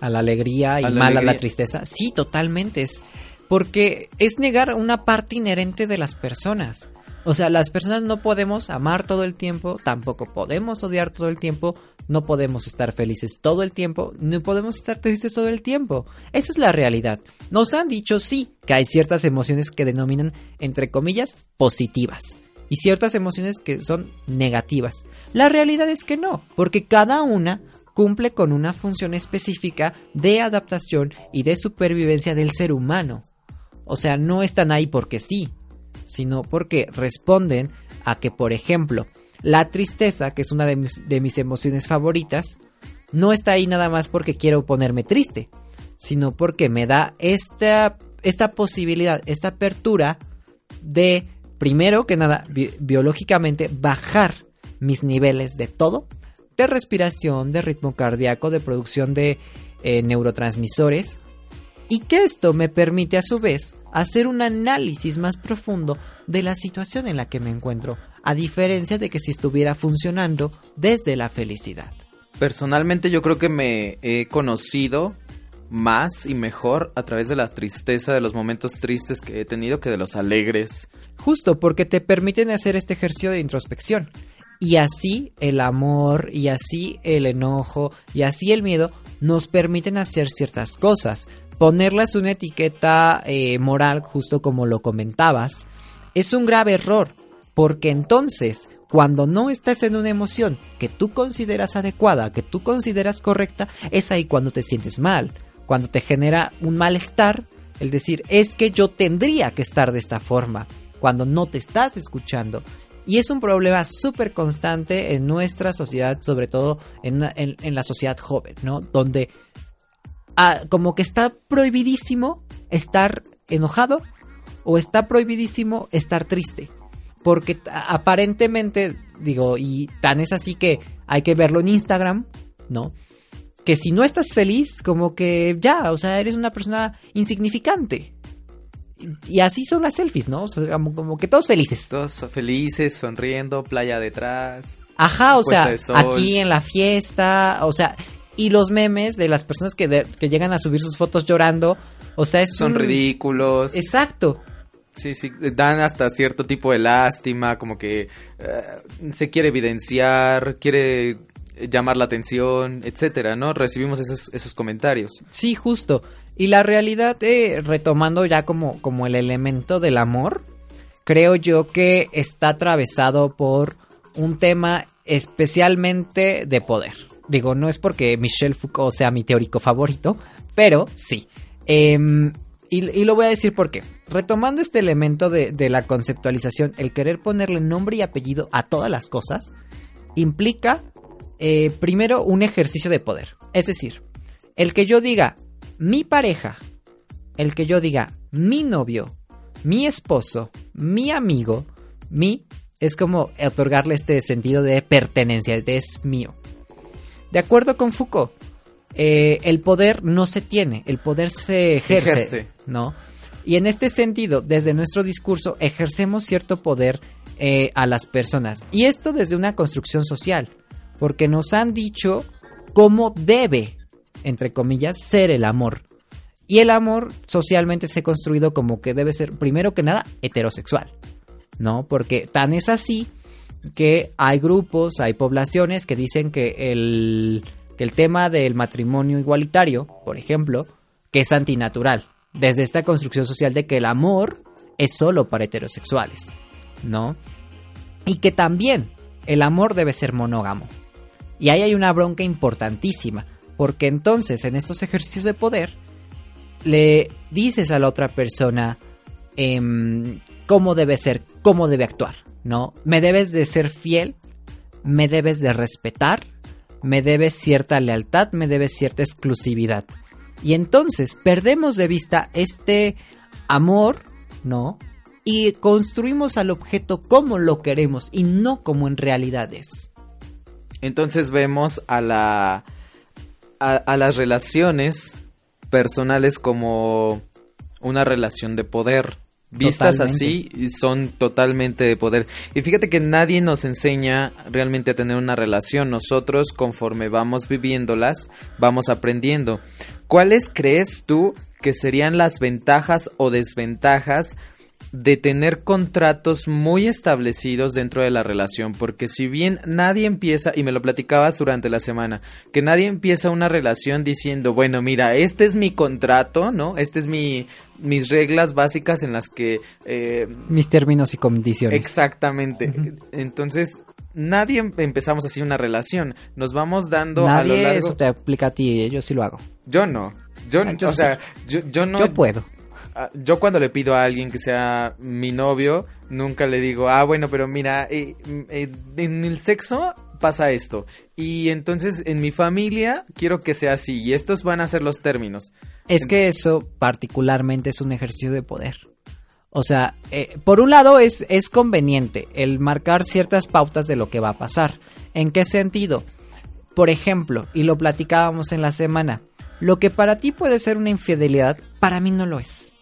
A la alegría y mal a la tristeza. Sí, totalmente. Es porque es negar una parte inherente de las personas. O sea, las personas no podemos amar todo el tiempo, tampoco podemos odiar todo el tiempo, no podemos estar felices todo el tiempo, no podemos estar tristes todo el tiempo. Esa es la realidad. Nos han dicho sí que hay ciertas emociones que denominan, entre comillas, positivas y ciertas emociones que son negativas. La realidad es que no, porque cada una cumple con una función específica de adaptación y de supervivencia del ser humano. O sea, no están ahí porque sí, sino porque responden a que, por ejemplo, la tristeza, que es una de mis, emociones favoritas, no está ahí nada más porque quiero ponerme triste, sino porque me da esta, esta posibilidad, esta apertura de, primero que nada, biológicamente bajar mis niveles de todo, de respiración, de ritmo cardíaco, de producción de eh, neurotransmisores, y que esto me permite a su vez hacer un análisis más profundo de la situación en la que me encuentro, a diferencia de que si estuviera funcionando desde la felicidad. Personalmente yo creo que me he conocido más y mejor a través de la tristeza, de los momentos tristes que he tenido que de los alegres. Justo porque te permiten hacer este ejercicio de introspección. Y así el amor, y así el enojo, y así el miedo nos permiten hacer ciertas cosas ponerles una etiqueta eh, moral, justo como lo comentabas, es un grave error, porque entonces, cuando no estás en una emoción que tú consideras adecuada, que tú consideras correcta, es ahí cuando te sientes mal, cuando te genera un malestar, el decir, es que yo tendría que estar de esta forma, cuando no te estás escuchando. Y es un problema súper constante en nuestra sociedad, sobre todo en, en- en la sociedad joven, ¿no? Donde como que está prohibidísimo estar enojado o está prohibidísimo estar triste. Porque aparentemente, digo, y tan es así que hay que verlo en Instagram, ¿no? Que si no estás feliz, como que ya, o sea, eres una persona insignificante. Y así son las selfies, ¿no? O sea, como, como que todos felices. Todos felices, sonriendo, playa detrás. Ajá, o sea, aquí en la fiesta, o sea, y los memes de las personas que, de- que llegan a subir sus fotos llorando, o sea, es Son un- ridículos. Exacto. Sí, sí, dan hasta cierto tipo de lástima, como que eh, se quiere evidenciar, quiere llamar la atención, etcétera, ¿no? Recibimos esos, esos comentarios. Sí, justo. Y la realidad, eh, retomando ya como, como el elemento del amor, creo yo que está atravesado por un tema especialmente de poder. Digo, no es porque Michel Foucault sea mi teórico favorito, pero sí. Em, y, lo voy a decir por qué. Retomando este elemento de, la conceptualización, el querer ponerle nombre y apellido a todas las cosas, implica eh, primero un ejercicio de poder. Es decir, el que yo diga mi pareja, el que yo diga mi novio, mi esposo, mi amigo, mi, es como otorgarle este sentido de pertenencia, es mío. De acuerdo con Foucault, eh, el poder no se tiene, el poder se ejerce, Ejerce. ¿no? Y en este sentido, desde nuestro discurso, ejercemos cierto poder eh, a las personas. Y esto desde una construcción social, porque nos han dicho cómo debe, entre comillas, ser el amor. Y el amor socialmente se ha construido como que debe ser, primero que nada, heterosexual, ¿no? Porque tan es así que hay grupos, hay poblaciones que dicen que el, que el tema del matrimonio igualitario, por ejemplo, que es antinatural, desde esta construcción social de que el amor es solo para heterosexuales, ¿no? Y que también el amor debe ser monógamo. Y ahí hay una bronca importantísima, porque entonces en estos ejercicios de poder le dices a la otra persona em, cómo debe ser, cómo debe actuar, ¿no? Me debes de ser fiel, me debes de respetar, me debes cierta lealtad, me debes cierta exclusividad. Y entonces perdemos de vista este amor, ¿no? Y construimos al objeto como lo queremos y no como en realidad es. Entonces vemos a la a, a las relaciones personales como una relación de poder. Vistas Totalmente. así, son totalmente de poder. Y fíjate que nadie nos enseña realmente a tener una relación. Nosotros, conforme vamos viviéndolas, vamos aprendiendo. ¿Cuáles crees tú que serían las ventajas o desventajas de tener contratos muy establecidos dentro de la relación, porque si bien nadie empieza, y me lo platicabas durante la semana, que nadie empieza una relación diciendo, bueno, mira, este es mi contrato, ¿no? Este es mi, mis reglas básicas en las que... eh, Mis términos y condiciones. exactamente. Entonces, nadie em- empezamos así una relación. Nos vamos dando a Nadie lo largo... eso te aplica a ti, yo sí lo hago. Yo no. Yo, Ah, yo o sí. sea, yo, yo no... yo puedo. Ah, yo cuando le pido a alguien que sea mi novio, nunca le digo, ah, bueno, pero mira, eh, mm, eh, en el sexo pasa esto. Y entonces en mi familia quiero que sea así. Y estos van a ser los términos. Es que eso particularmente es un ejercicio de poder. O sea, eh, por un lado es, es conveniente el marcar ciertas pautas de lo que va a pasar. ¿En qué sentido? Por ejemplo, y lo platicábamos en la semana, lo que para ti puede ser una infidelidad, para mí no lo es.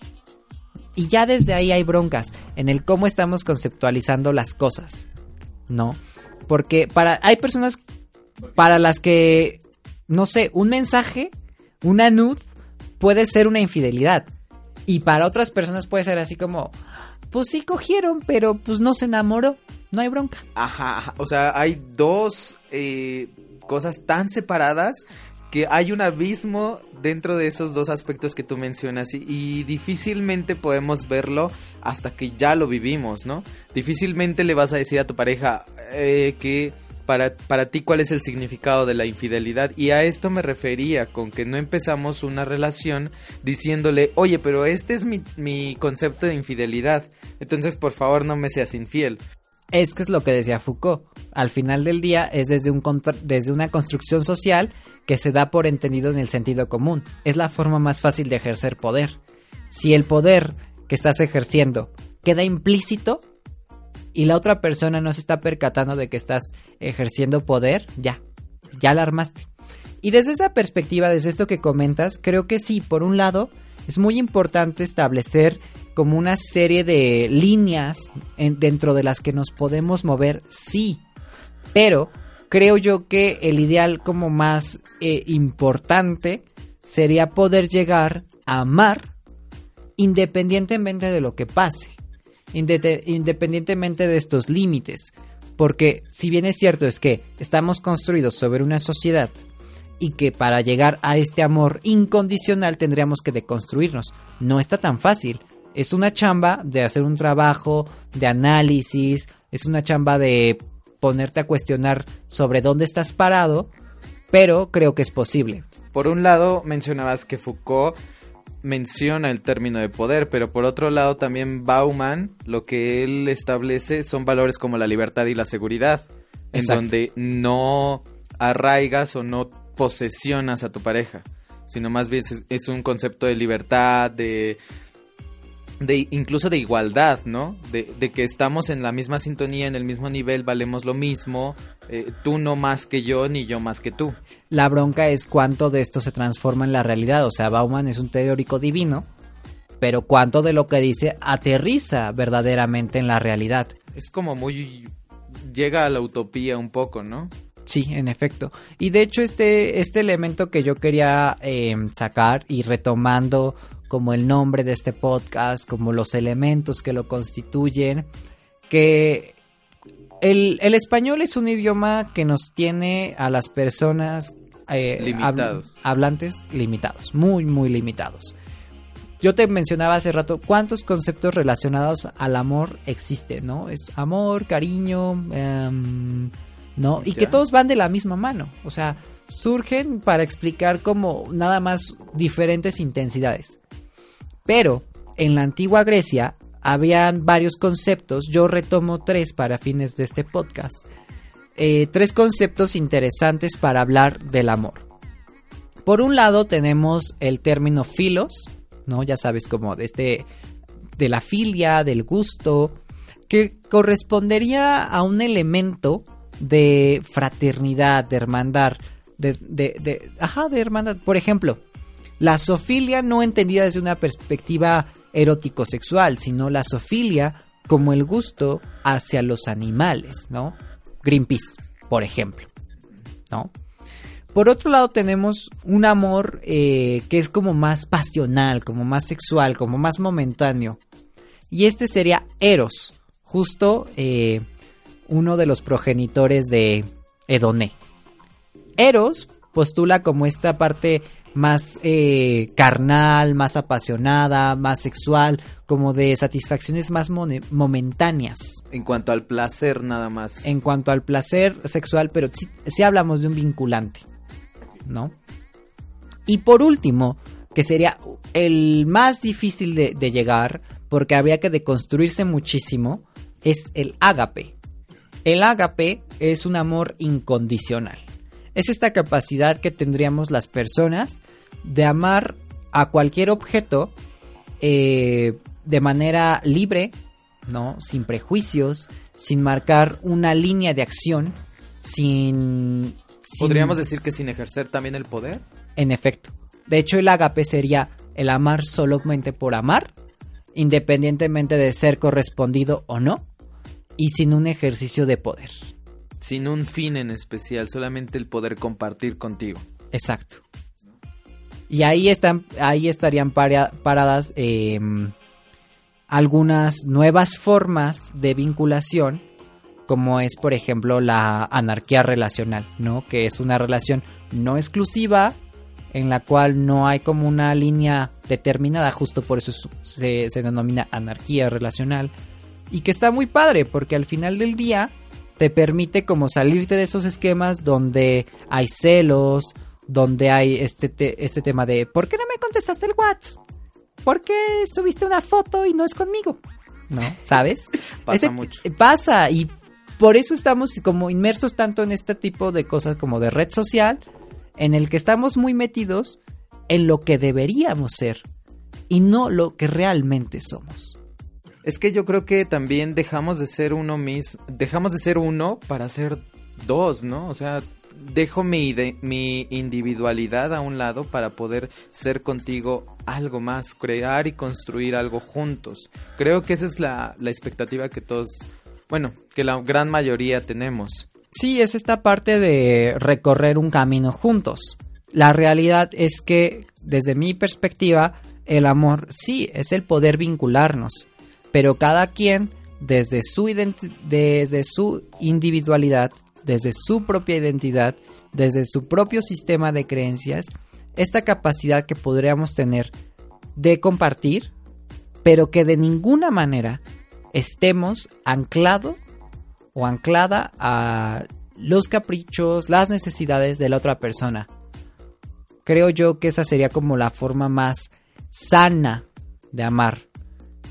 Y ya desde ahí hay broncas en el cómo estamos conceptualizando las cosas, ¿no? Porque para hay personas para las que no sé, un mensaje, una nud puede ser una infidelidad. Y para otras personas puede ser así como, pues sí cogieron, pero pues no se enamoró, no hay bronca. Ajá, o sea, hay dos eh, cosas tan separadas que hay un abismo dentro de esos dos aspectos que tú mencionas y, difícilmente podemos verlo hasta que ya lo vivimos, ¿no? Difícilmente le vas a decir a tu pareja eh, que para, para ti cuál es el significado de la infidelidad y a esto me refería con que no empezamos una relación diciéndole, oye, pero este es mi, mi concepto de infidelidad, entonces por favor no me seas infiel. Es que es lo que decía Foucault. Al final del día es desde, un desde una construcción social que se da por entendido en el sentido común. Es la forma más fácil de ejercer poder. Si el poder que estás ejerciendo queda implícito y la otra persona no se está percatando de que estás ejerciendo poder, ya, ya la armaste. Y desde esa perspectiva, desde esto que comentas, creo que sí, por un lado, es muy importante establecer como una serie de líneas dentro de las que nos podemos mover, sí. Pero creo yo que el ideal como más eh, importante sería poder llegar a amar independientemente de lo que pase, independientemente de estos límites. Porque si bien es cierto es que estamos construidos sobre una sociedad y que para llegar a este amor incondicional tendríamos que deconstruirnos. No está tan fácil. Es una chamba de hacer un trabajo de análisis, es una chamba de ponerte a cuestionar sobre dónde estás parado, pero creo que es posible. Por un lado, mencionabas que Foucault menciona el término de poder, pero por otro lado también Bauman lo que él establece son valores como la libertad y la seguridad, en donde no arraigas o no posesionas a tu pareja, sino más bien es, un concepto de libertad, de, de incluso de igualdad, ¿no? De, que estamos en la misma sintonía, en el mismo nivel, valemos lo mismo, eh, tú no más que yo, ni yo más que tú. La bronca es cuánto de esto se transforma en la realidad, o sea, Bauman es un teórico divino, pero cuánto de lo que dice aterriza verdaderamente en la realidad. Es como muy... llega a la utopía un poco, ¿no? Sí, en efecto. Y de hecho este, este elemento que yo quería em, sacar y retomando como el nombre de este podcast, como los elementos que lo constituyen, que el, español es un idioma que nos tiene a las personas eh, hablantes limitados, muy, muy limitados. Yo te mencionaba hace rato cuántos conceptos relacionados al amor existen, ¿no? Es amor, cariño, eh, ¿no? Y que todos van de la misma mano, o sea, surgen para explicar como nada más diferentes intensidades. Pero en la antigua Grecia habían varios conceptos, yo retomo tres para fines de este podcast. Eh, tres conceptos interesantes para hablar del amor. Por un lado tenemos el término filos, ¿no? Ya sabes, como de este de la filia, del gusto, que correspondería a un elemento de fraternidad, de hermandad, de, de, de, ajá, de hermandad. Por ejemplo, la sofilia no entendida desde una perspectiva erótico-sexual, sino la sofilia como el gusto hacia los animales, ¿no? Greenpeace, por ejemplo, ¿no? Por otro lado tenemos un amor eh, que es como más pasional, como más sexual, como más momentáneo. Y este sería Eros, justo eh, uno de los progenitores de Edoné. Eros postula como esta parte más eh, carnal, más apasionada, más sexual, como de satisfacciones más momentáneas. En cuanto al placer nada más. En cuanto al placer sexual, pero si hablamos de un vinculante, ¿no? Y por último, que sería el más difícil de, de llegar, porque habría que deconstruirse muchísimo, es el ágape. El ágape es un amor incondicional. Es esta capacidad que tendríamos las personas de amar a cualquier objeto eh, de manera libre, ¿no? Sin prejuicios, sin marcar una línea de acción, sin, ¿Podríamos decir que sin ejercer también el poder? En efecto. De hecho, el ágape sería el amar solamente por amar, independientemente de ser correspondido o no, y sin un ejercicio de poder. Sin un fin en especial, solamente el poder compartir contigo. Exacto. Y ahí están, ahí estarían paradas em, algunas nuevas formas de vinculación, como es por ejemplo la anarquía relacional, ¿no? Que es una relación no exclusiva, en la cual no hay como una línea determinada, justo por eso se, se denomina anarquía relacional y que está muy padre porque al final del día te permite como salirte de esos esquemas donde hay celos, donde hay este, este tema de ¿por qué no me contestaste el WhatsApp? ¿Por qué subiste una foto y no es conmigo? ¿no? ¿Sabes? Pasa mucho. Pasa y por eso estamos como inmersos tanto en este tipo de cosas como de red social, en el que estamos muy metidos en lo que deberíamos ser y no lo que realmente somos. Es que yo creo que también dejamos de ser uno mismo, dejamos de ser uno para ser dos, ¿no? O sea, dejo mi, mi individualidad a un lado para poder ser contigo algo más, crear y construir algo juntos. Creo que esa es la, la expectativa que todos, bueno, que la gran mayoría tenemos. Sí, es esta parte de recorrer un camino juntos. La realidad es que, desde mi perspectiva, el amor sí es el poder vincularnos, pero cada quien, desde su, desde su individualidad, desde su propia identidad, desde su propio sistema de creencias, esta capacidad que podríamos tener de compartir, pero que de ninguna manera estemos anclado o anclada a los caprichos, las necesidades de la otra persona. Creo yo que esa sería como la forma más sana de amar,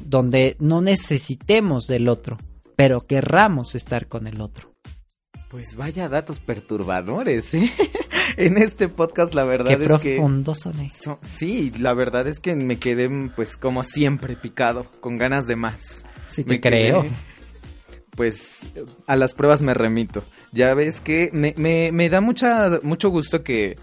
donde no necesitemos del otro, pero querramos estar con el otro. Pues vaya datos perturbadores, ¿eh? en este podcast la verdad Qué es que... son eso. Sí, la verdad es que me quedé pues como siempre picado, con ganas de más. Sí, te creo. pues a las pruebas me remito. Ya ves que me, me, me da mucha, mucho gusto que,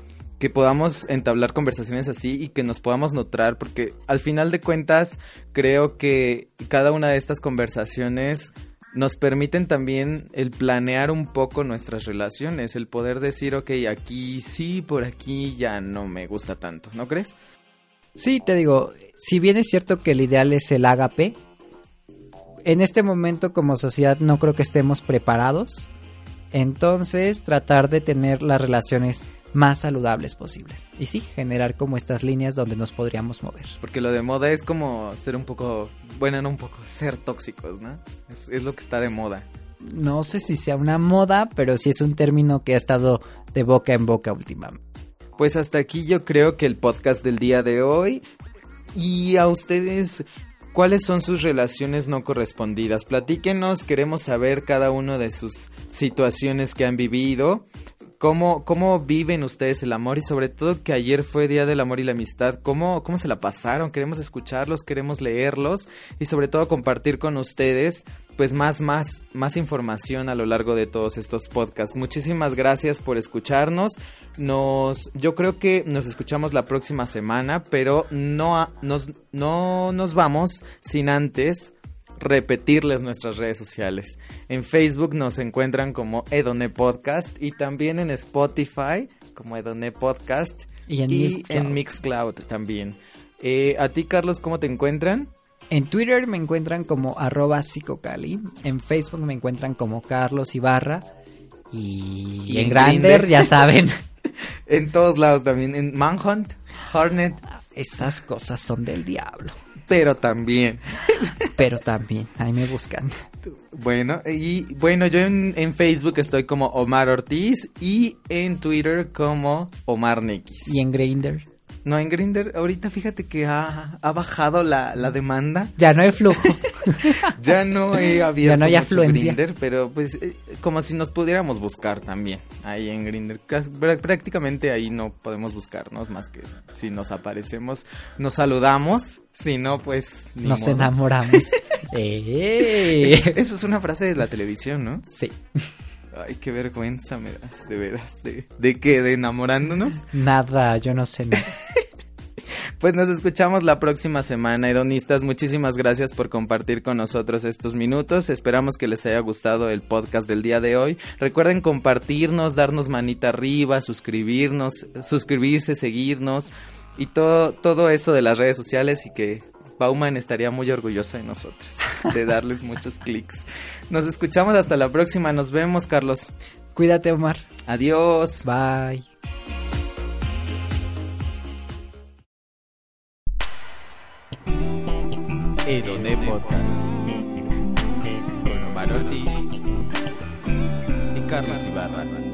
que podamos entablar conversaciones así y que nos podamos notar, porque al final de cuentas creo que cada una de estas conversaciones nos permiten también el planear un poco nuestras relaciones, el poder decir, ok, aquí sí, por aquí ya no me gusta tanto, ¿no crees? Sí, te digo, si bien es cierto que el ideal es el agape, en este momento como sociedad no creo que estemos preparados, entonces tratar de tener las relaciones más saludables posibles. Y sí, generar como estas líneas donde nos podríamos mover. Porque lo de moda es como ser un poco, bueno, no un poco, ser tóxicos, ¿no? Es, es lo que está de moda. No sé si sea una moda, pero sí es un término que ha estado de boca en boca últimamente. Pues hasta aquí yo creo que el podcast del día de hoy. Y a ustedes, ¿cuáles son sus relaciones no correspondidas? Platíquenos, queremos saber cada uno de sus situaciones que han vivido. ¿Cómo, ¿Cómo viven ustedes el amor? Y sobre todo que ayer fue Día del Amor y la Amistad. ¿Cómo, ¿Cómo se la pasaron? Queremos escucharlos, queremos leerlos y sobre todo compartir con ustedes pues más, más, más información a lo largo de todos estos podcasts. Muchísimas gracias por escucharnos. Nos, yo creo que nos escuchamos la próxima semana, pero no, nos, no nos vamos sin antes repetirles nuestras redes sociales. En Facebook nos encuentran como Edone Podcast y también en Spotify como Edone Podcast y en, Mixcloud. también. Eh, a ti, Carlos, ¿cómo te encuentran? En Twitter me encuentran como arroba psicocali, en Facebook me encuentran como Carlos Ibarra y, en Grindr, ya saben. en todos lados también, en Manhunt, Hornet. Esas cosas son del diablo pero también. Pero también, ahí me buscan. Bueno, y bueno, yo en, Facebook estoy como Omar Ortiz y en Twitter como Omar Nikis. ¿Y en Grindr? No, en Grinder ahorita fíjate que ha, bajado la, demanda. Ya no hay flujo. ya no he abierto ya no hay afluencia. pero pues eh, como si nos pudiéramos buscar también ahí en Grinder. Prácticamente ahí no podemos buscarnos más que si nos aparecemos, nos saludamos, si no pues nos enamoramos. eso es una frase de la televisión, ¿no? Sí. Ay, qué vergüenza me das, de veras. ¿De, de qué? ¿De enamorándonos? Nada, yo no sé nada. Pues nos escuchamos la próxima semana, hedonistas. Muchísimas gracias por compartir con nosotros estos minutos. Esperamos que les haya gustado el podcast del día de hoy. Recuerden compartirnos, darnos manita arriba, suscribirnos, suscribirse, seguirnos y todo, todo eso de las redes sociales y que Bauman estaría muy orgulloso de nosotros, de darles muchos clics. Nos escuchamos hasta la próxima, nos vemos, Carlos. Cuídate, Omar. Adiós. Bye. Edone Podcast con Omar Ortiz y Carlos Ibarra.